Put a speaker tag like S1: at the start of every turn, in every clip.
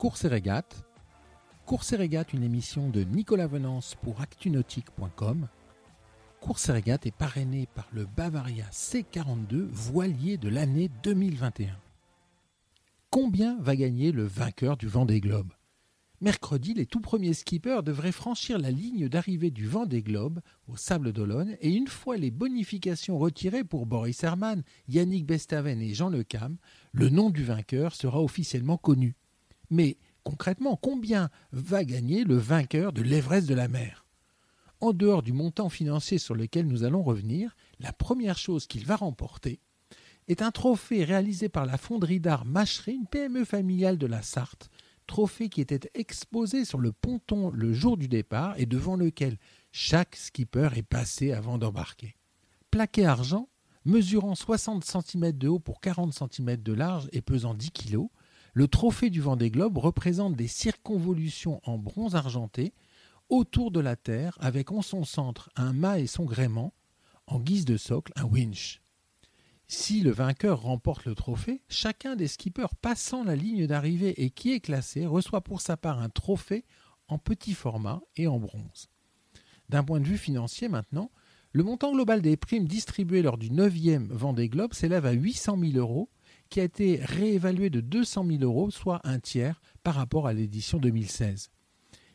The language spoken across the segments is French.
S1: Course et régate. Course et régate, une émission de Nicolas Venance pour actunautique.com. Course et régate est parrainée par le Bavaria C42 voilier de l'année 2021. Combien va gagner le vainqueur du Vendée Globe? Mercredi, les tout premiers skippers devraient franchir la ligne d'arrivée du Vendée Globe au Sable d'Olonne et une fois les bonifications retirées pour Boris Herman, Yannick Bestaven et Jean Lecam, le nom du vainqueur sera officiellement connu. Mais concrètement, combien va gagner le vainqueur de l'Everest de la mer? En dehors du montant financier sur lequel nous allons revenir, la première chose qu'il va remporter est un trophée réalisé par la fonderie d'art Machery, une PME familiale de la Sarthe, trophée qui était exposé sur le ponton le jour du départ et devant lequel chaque skipper est passé avant d'embarquer. Plaqué argent, mesurant 60 cm de haut pour 40 cm de large et pesant 10 kg, le trophée du Vendée Globe représente des circonvolutions en bronze argenté autour de la Terre avec en son centre un mât et son gréement, en guise de socle un winch. Si le vainqueur remporte le trophée, chacun des skippers passant la ligne d'arrivée et qui est classé reçoit pour sa part un trophée en petit format et en bronze. D'un point de vue financier maintenant, le montant global des primes distribuées lors du 9e Vendée Globe s'élève à 800 000 euros, qui a été réévalué de 200 000 euros, soit un tiers par rapport à l'édition 2016.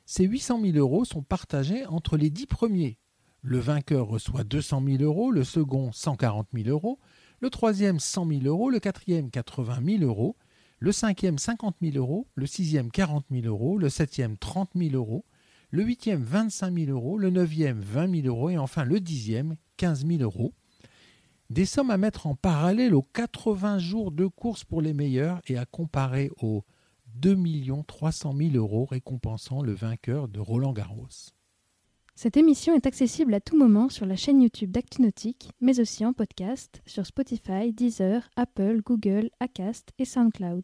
S1: Ces 800 000 euros sont partagés entre les dix premiers. Le vainqueur reçoit 200 000 euros, le second 140 000 euros, le troisième 100 000 euros, le quatrième 80 000 euros, le cinquième 50 000 euros, le sixième 40 000 euros, le septième 30 000 euros, le huitième 25 000 euros, le neuvième 20 000 euros et enfin le dixième 15 000 euros. Des sommes à mettre en parallèle aux 80 jours de course pour les meilleurs et à comparer aux 2 300 000 euros récompensant le vainqueur de Roland Garros.
S2: Cette émission est accessible à tout moment sur la chaîne YouTube d'ActuNautique, mais aussi en podcast sur Spotify, Deezer, Apple, Google, Acast et SoundCloud.